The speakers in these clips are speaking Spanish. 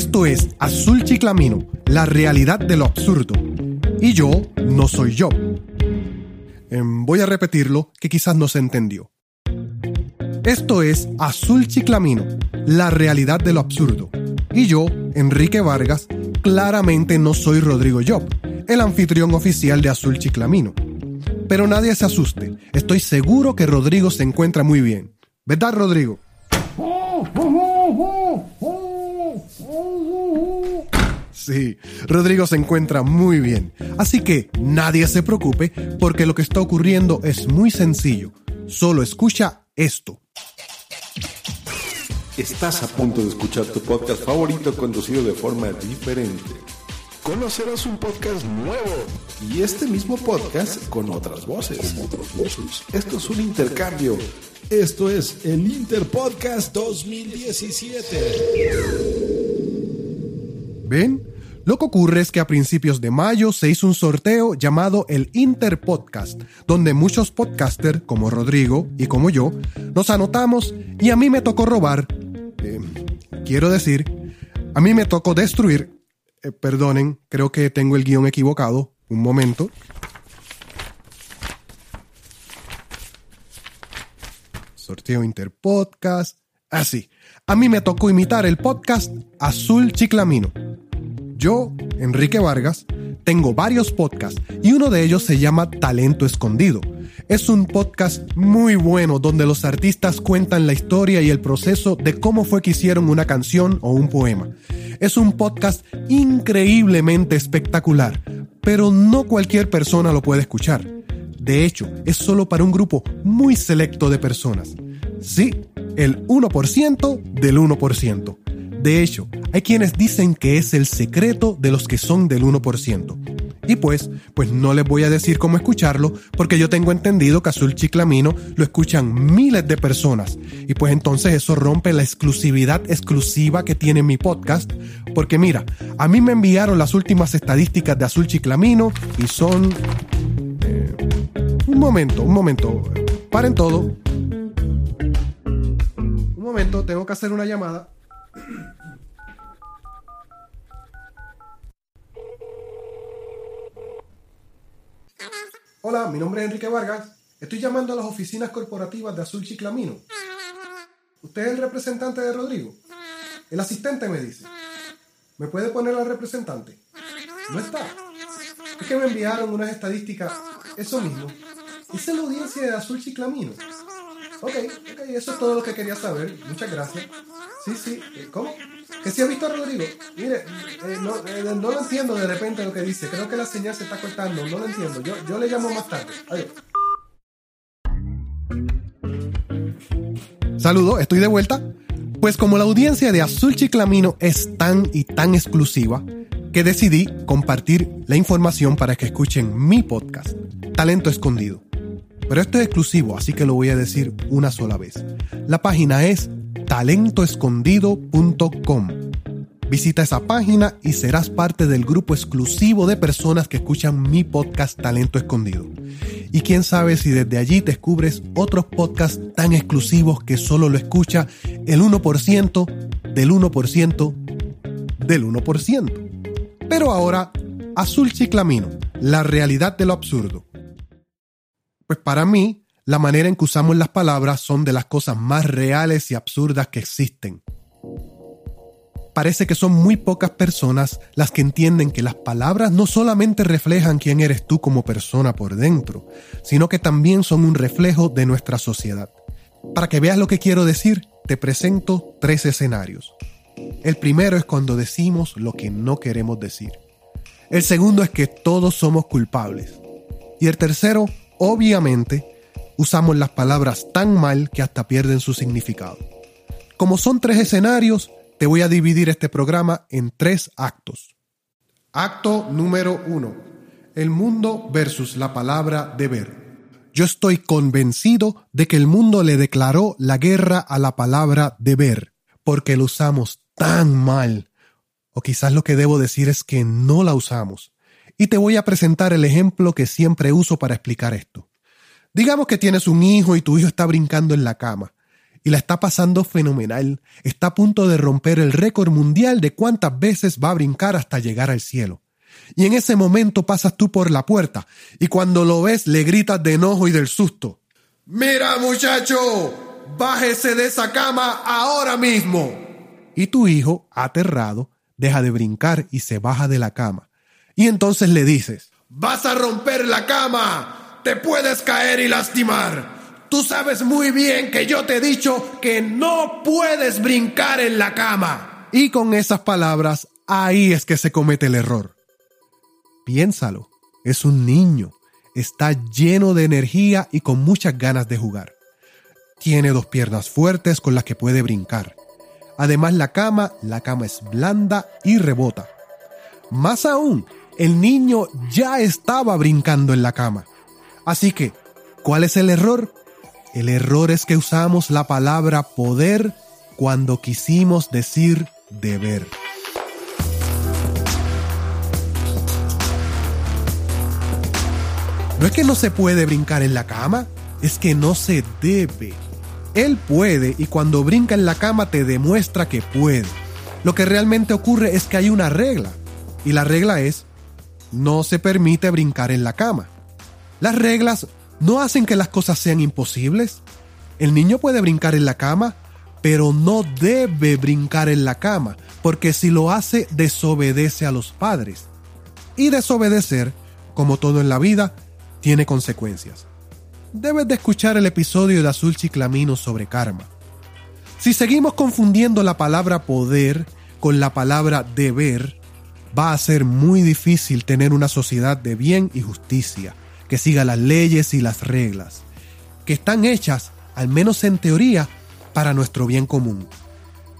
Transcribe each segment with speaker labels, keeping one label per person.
Speaker 1: Esto es Azul Chiclamino, la realidad de lo absurdo. Y yo no soy yo. Em, voy a repetirlo, que quizás no se entendió. Esto es Azul Chiclamino, la realidad de lo absurdo. Y yo, Enrique Vargas, claramente no soy Rodrigo Job, el anfitrión oficial de Azul Chiclamino. Pero nadie se asuste, estoy seguro que Rodrigo se encuentra muy bien. ¿Verdad, Rodrigo? Sí, Rodrigo se encuentra muy bien. Así que nadie se preocupe porque lo que está ocurriendo es muy sencillo. Solo escucha esto.
Speaker 2: Estás a punto de escuchar tu podcast favorito conducido de forma diferente. Conocerás un podcast nuevo y este mismo podcast con otras voces. Esto es un intercambio. Esto es el Interpodcast 2017.
Speaker 1: ¿Ven? Lo que ocurre es que a principios de mayo se hizo un sorteo llamado el Interpodcast, donde muchos podcasters, como Rodrigo y como yo, nos anotamos y a mí me tocó robar. eh, quiero decir, a mí me tocó destruir. eh, perdonen, creo que tengo el guion equivocado. Un momento. Sorteo Interpodcast. Así. A mí me tocó imitar el podcast Azul Chiclamino. Yo, Enrique Vargas, tengo varios podcasts y uno de ellos se llama Talento Escondido. Es un podcast muy bueno donde los artistas cuentan la historia y el proceso de cómo fue que hicieron una canción o un poema. Es un podcast increíblemente espectacular, pero no cualquier persona lo puede escuchar. De hecho, es solo para un grupo muy selecto de personas. Sí, el 1% del 1%. De hecho, hay quienes dicen que es el secreto de los que son del 1%. Y pues, pues no les voy a decir cómo escucharlo, porque yo tengo entendido que Azul Chiclamino lo escuchan miles de personas. Y pues entonces eso rompe la exclusividad exclusiva que tiene mi podcast. Porque mira, a mí me enviaron las últimas estadísticas de Azul Chiclamino y son... eh, un momento, un momento. Paren todo. Momento, tengo que hacer una llamada. Hola, mi nombre es Enrique Vargas. Estoy llamando a las oficinas corporativas de Azul Chiclamino. ¿Usted es el representante de Rodrigo? El asistente me dice. ¿Me puede poner al representante? No está. Es que me enviaron unas estadísticas. Eso mismo. Esa es la audiencia de Azul Chiclamino. Ok, ok, eso es todo lo que quería saber. Muchas gracias. Sí, sí. eh, ¿Cómo? ¿Que si ha visto a Rodrigo? Mire, eh, no, eh, no lo entiendo de repente lo que dice. Creo que la señal se está cortando. No lo entiendo. Yo, yo le llamo más tarde. Adiós. Saludos, estoy de vuelta. Pues como la audiencia de Azul Chiclamino es tan y tan exclusiva, que decidí compartir la información para que escuchen mi podcast, Talento Escondido. Pero esto es exclusivo, así que lo voy a decir una sola vez. La página es talentoescondido.com. Visita esa página y serás parte del grupo exclusivo de personas que escuchan mi podcast Talento Escondido. Y quién sabe si desde allí descubres otros podcasts tan exclusivos que solo lo escucha el 1% del 1% del 1%. Pero ahora, Azul Chiclamino, la realidad de lo absurdo. Pues para mí, la manera en que usamos las palabras son de las cosas más reales y absurdas que existen. Parece que son muy pocas personas las que entienden que las palabras no solamente reflejan quién eres tú como persona por dentro, sino que también son un reflejo de nuestra sociedad. Para que veas lo que quiero decir, te presento tres escenarios. El primero es cuando decimos lo que no queremos decir. El segundo es que todos somos culpables. Y el tercero, obviamente, usamos las palabras tan mal que hasta pierden su significado. Como son tres escenarios, te voy a dividir este programa en tres actos. Acto número uno. El mundo versus la palabra deber. Yo estoy convencido de que el mundo le declaró la guerra a la palabra deber, porque lo usamos tan mal. O quizás lo que debo decir es que no la usamos. Y te voy a presentar el ejemplo que siempre uso para explicar esto. Digamos que tienes un hijo y tu hijo está brincando en la cama y la está pasando fenomenal. Está a punto de romper el récord mundial de cuántas veces va a brincar hasta llegar al cielo. Y en ese momento pasas tú por la puerta y cuando lo ves le gritas de enojo y del susto. Mira muchacho, bájese de esa cama ahora mismo. Y tu hijo, aterrado, deja de brincar y se baja de la cama. Y entonces le dices, vas a romper la cama, te puedes caer y lastimar. Tú sabes muy bien que yo te he dicho que no puedes brincar en la cama. Y con esas palabras, ahí es que se comete el error. Piénsalo, es un niño, está lleno de energía y con muchas ganas de jugar. Tiene dos piernas fuertes con las que puede brincar. Además la cama, la cama es blanda y rebota. Más aún, el niño ya estaba brincando en la cama. Así que, ¿cuál es el error? El error es que usamos la palabra poder cuando quisimos decir deber. No es que no se puede brincar en la cama, es que no se debe. Él puede y cuando brinca en la cama te demuestra que puede. Lo que realmente ocurre es que hay una regla. Y la regla es, no se permite brincar en la cama. Las reglas no hacen que las cosas sean imposibles. El niño puede brincar en la cama, pero no debe brincar en la cama, porque si lo hace desobedece a los padres. Y desobedecer, como todo en la vida, tiene consecuencias. Debes de escuchar el episodio de Azul Chiclamino sobre karma. Si seguimos confundiendo la palabra poder con la palabra deber, va a ser muy difícil tener una sociedad de bien y justicia, que siga las leyes y las reglas, que están hechas, al menos en teoría, para nuestro bien común.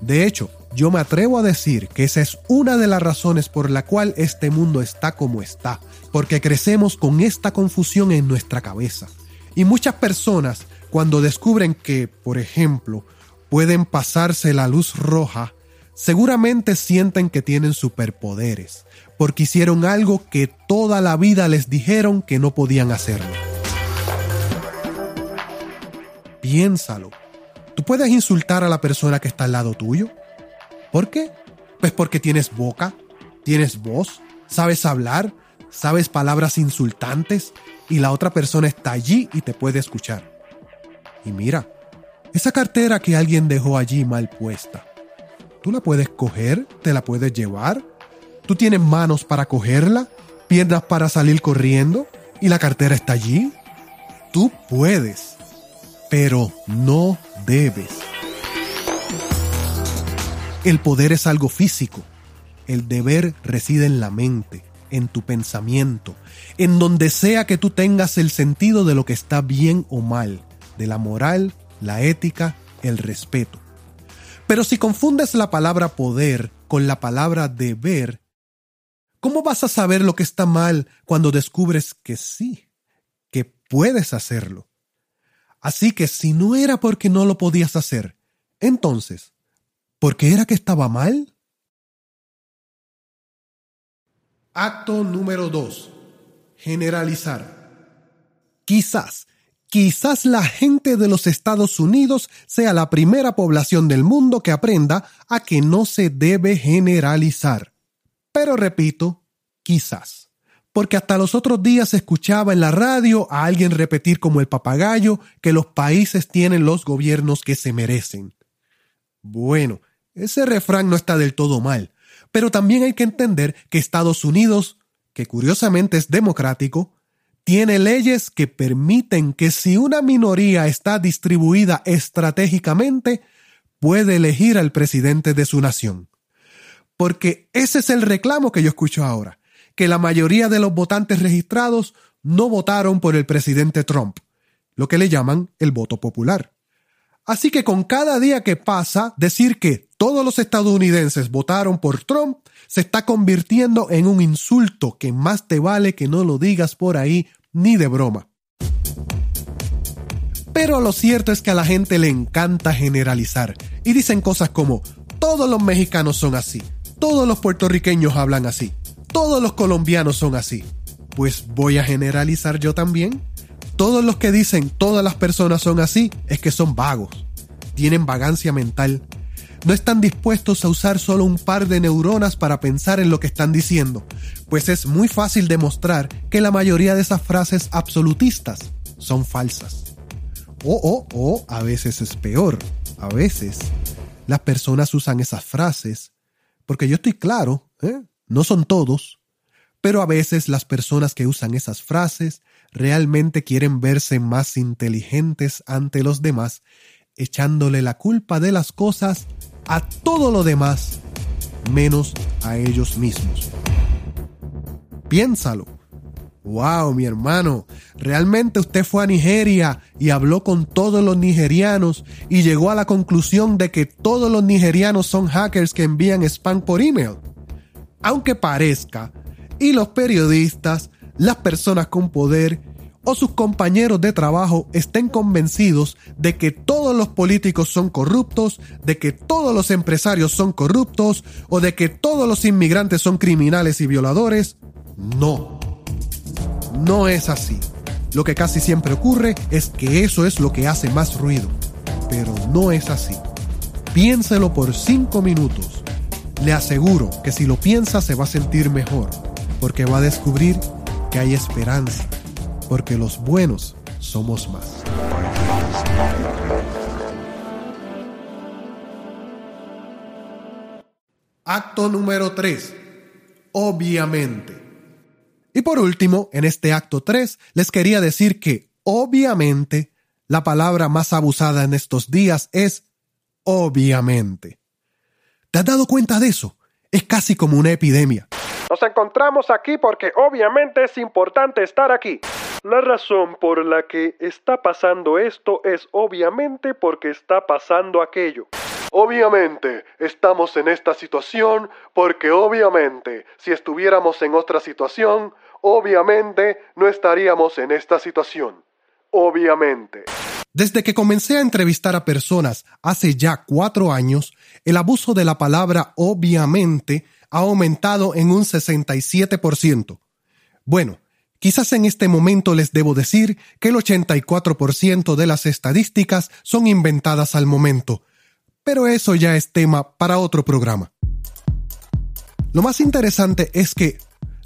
Speaker 1: De hecho, yo me atrevo a decir que esa es una de las razones por la cual este mundo está como está, porque crecemos con esta confusión en nuestra cabeza. Y muchas personas, cuando descubren que, por ejemplo, pueden pasarse la luz roja, seguramente sienten que tienen superpoderes, porque hicieron algo que toda la vida les dijeron que no podían hacerlo. Piénsalo. ¿Tú puedes insultar a la persona que está al lado tuyo? ¿Por qué? Pues porque tienes boca, tienes voz, sabes hablar, sabes palabras insultantes y la otra persona está allí y te puede escuchar. Y mira, esa cartera que alguien dejó allí mal puesta, tú la puedes coger, te la puedes llevar, tú tienes manos para cogerla, piernas para salir corriendo y la cartera está allí. Tú puedes, pero no debes. El poder es algo físico. El deber reside en la mente, en tu pensamiento, en donde sea que tú tengas el sentido de lo que está bien o mal, de la moral, la ética, el respeto. Pero si confundes la palabra poder con la palabra deber, ¿cómo vas a saber lo que está mal cuando descubres que sí, que puedes hacerlo? Así que si no era porque no lo podías hacer, entonces, ¿Por qué era que estaba mal? Acto número 2. Generalizar. Quizás, quizás la gente de los Estados Unidos sea la primera población del mundo que aprenda a que no se debe generalizar. Pero repito, quizás. Porque hasta los otros días escuchaba en la radio a alguien repetir como el papagayo que los países tienen los gobiernos que se merecen. Bueno, ese refrán no está del todo mal, pero también hay que entender que Estados Unidos, que curiosamente es democrático, tiene leyes que permiten que si una minoría está distribuida estratégicamente, puede elegir al presidente de su nación. Porque ese es el reclamo que yo escucho ahora, que la mayoría de los votantes registrados no votaron por el presidente Trump, lo que le llaman el voto popular. Así que con cada día que pasa, decir que todos los estadounidenses votaron por Trump se está convirtiendo en un insulto que más te vale que no lo digas por ahí ni de broma. Pero lo cierto es que a la gente le encanta generalizar y dicen cosas como todos los mexicanos son así, todos los puertorriqueños hablan así, todos los colombianos son así. Pues voy a generalizar yo también todos los que dicen todas las personas son así es que son vagos, tienen vagancia mental, no están dispuestos a usar solo un par de neuronas para pensar en lo que están diciendo, pues es muy fácil demostrar que la mayoría de esas frases absolutistas son falsas. O, o, o, a veces es peor, a veces las personas usan esas frases, porque yo estoy claro, ¿eh? no son todos, pero a veces las personas que usan esas frases realmente quieren verse más inteligentes ante los demás, echándole la culpa de las cosas a todo lo demás, menos a ellos mismos. Piénsalo. Wow, mi hermano, realmente usted fue a Nigeria y habló con todos los nigerianos y llegó a la conclusión de que todos los nigerianos son hackers que envían spam por email. Aunque parezca, y los periodistas, las personas con poder o sus compañeros de trabajo estén convencidos de que todos los políticos son corruptos, de que todos los empresarios son corruptos o de que todos los inmigrantes son criminales y violadores. No. No es así. Lo que casi siempre ocurre es que eso es lo que hace más ruido. Pero no es así. Piénselo por cinco minutos. Le aseguro que si lo piensa se va a sentir mejor porque va a descubrir que hay esperanza, porque los buenos somos más. Acto número 3. Obviamente. Y por último, en este acto 3, les quería decir que, obviamente, la palabra más abusada en estos días es obviamente. ¿Te has dado cuenta de eso? Es casi como una epidemia.
Speaker 3: Nos encontramos aquí porque obviamente es importante estar aquí. La razón por la que está pasando esto es obviamente porque está pasando aquello. Obviamente estamos en esta situación porque obviamente si estuviéramos en otra situación, obviamente no estaríamos en esta situación. Obviamente.
Speaker 1: Desde que comencé a entrevistar a personas hace ya cuatro años, el abuso de la palabra obviamente ha aumentado en un 67%. Bueno, quizás en este momento les debo decir que el 84% de las estadísticas son inventadas al momento, pero eso ya es tema para otro programa. Lo más interesante es que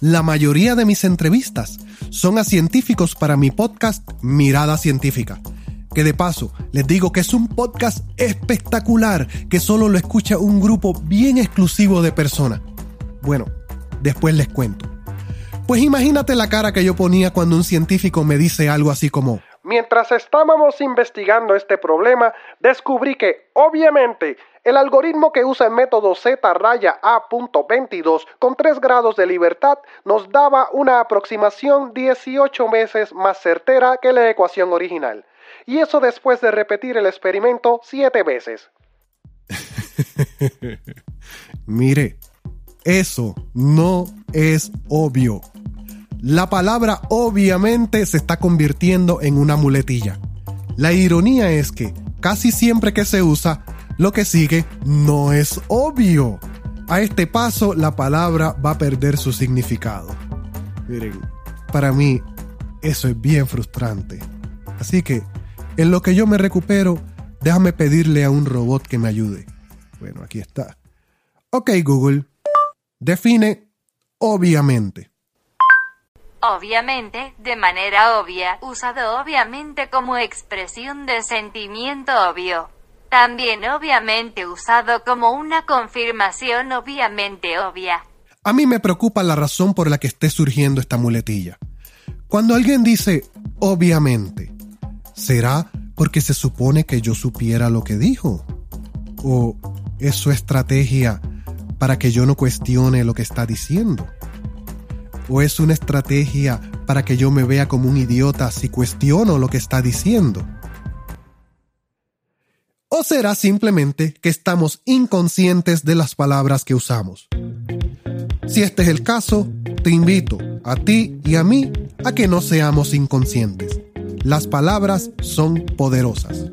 Speaker 1: la mayoría de mis entrevistas son a científicos para mi podcast Mirada Científica que de paso les digo que es un podcast espectacular que solo lo escucha un grupo bien exclusivo de personas. Bueno, después les cuento. Pues imagínate la cara que yo ponía cuando un científico me dice algo así como,
Speaker 3: Mientras estábamos investigando este problema, descubrí que, obviamente, el algoritmo que usa el método Z raya A.22 con 3 grados de libertad nos daba una aproximación 18 veces más certera que la ecuación original. Y eso después de repetir el experimento 7 veces.
Speaker 1: Mire, eso no es obvio. La palabra obviamente se está convirtiendo en una muletilla. La ironía es que casi siempre que se usa, lo que sigue no es obvio. A este paso la palabra va a perder su significado. Miren, para mí eso es bien frustrante. Así que, en lo que yo me recupero, déjame pedirle a un robot que me ayude. Bueno, aquí está. Ok Google, define obviamente.
Speaker 4: Obviamente, de manera obvia, usado obviamente como expresión de sentimiento obvio. También obviamente usado como una confirmación obviamente obvia.
Speaker 1: A mí me preocupa la razón por la que esté surgiendo esta muletilla. Cuando alguien dice obviamente, ¿será porque se supone que yo supiera lo que dijo? ¿O es su estrategia para que yo no cuestione lo que está diciendo? ¿O es una estrategia para que yo me vea como un idiota si cuestiono lo que está diciendo? ¿O será simplemente que estamos inconscientes de las palabras que usamos? Si este es el caso, te invito a ti y a mí a que no seamos inconscientes. Las palabras son poderosas.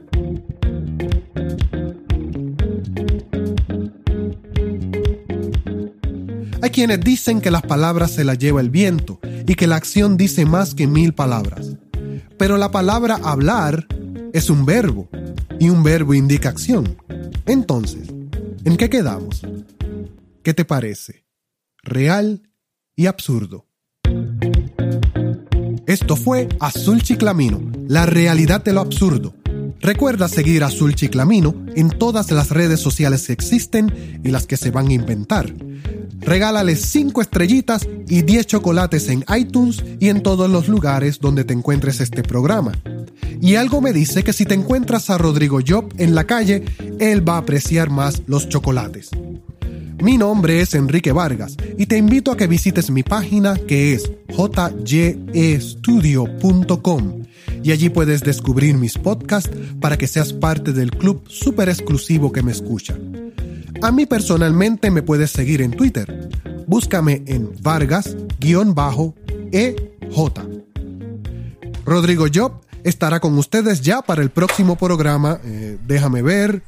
Speaker 1: Hay quienes dicen que las palabras se las lleva el viento y que la acción dice más que mil palabras. Pero la palabra hablar es un verbo y un verbo indica acción. Entonces, ¿en qué quedamos? ¿Qué te parece? ¿Real y absurdo? Esto fue Azul Chiclamino, la realidad de lo absurdo. Recuerda seguir Azul Chiclamino en todas las redes sociales que existen y las que se van a inventar. Regálale 5 estrellitas y 10 chocolates en iTunes y en todos los lugares donde te encuentres este programa. Y algo me dice que si te encuentras a Rodrigo Job en la calle, él va a apreciar más los chocolates. Mi nombre es Enrique Vargas y te invito a que visites mi página que es jyestudio.com y allí puedes descubrir mis podcasts para que seas parte del club súper exclusivo que me escucha. A mí personalmente me puedes seguir en Twitter. Búscame en Vargas-EJ. Rodrigo Job estará con ustedes ya para el próximo programa. Eh, déjame ver.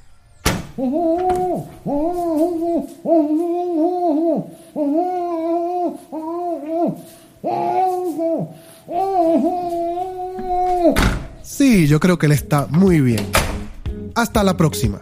Speaker 1: Sí, yo creo que él está muy bien. Hasta la próxima.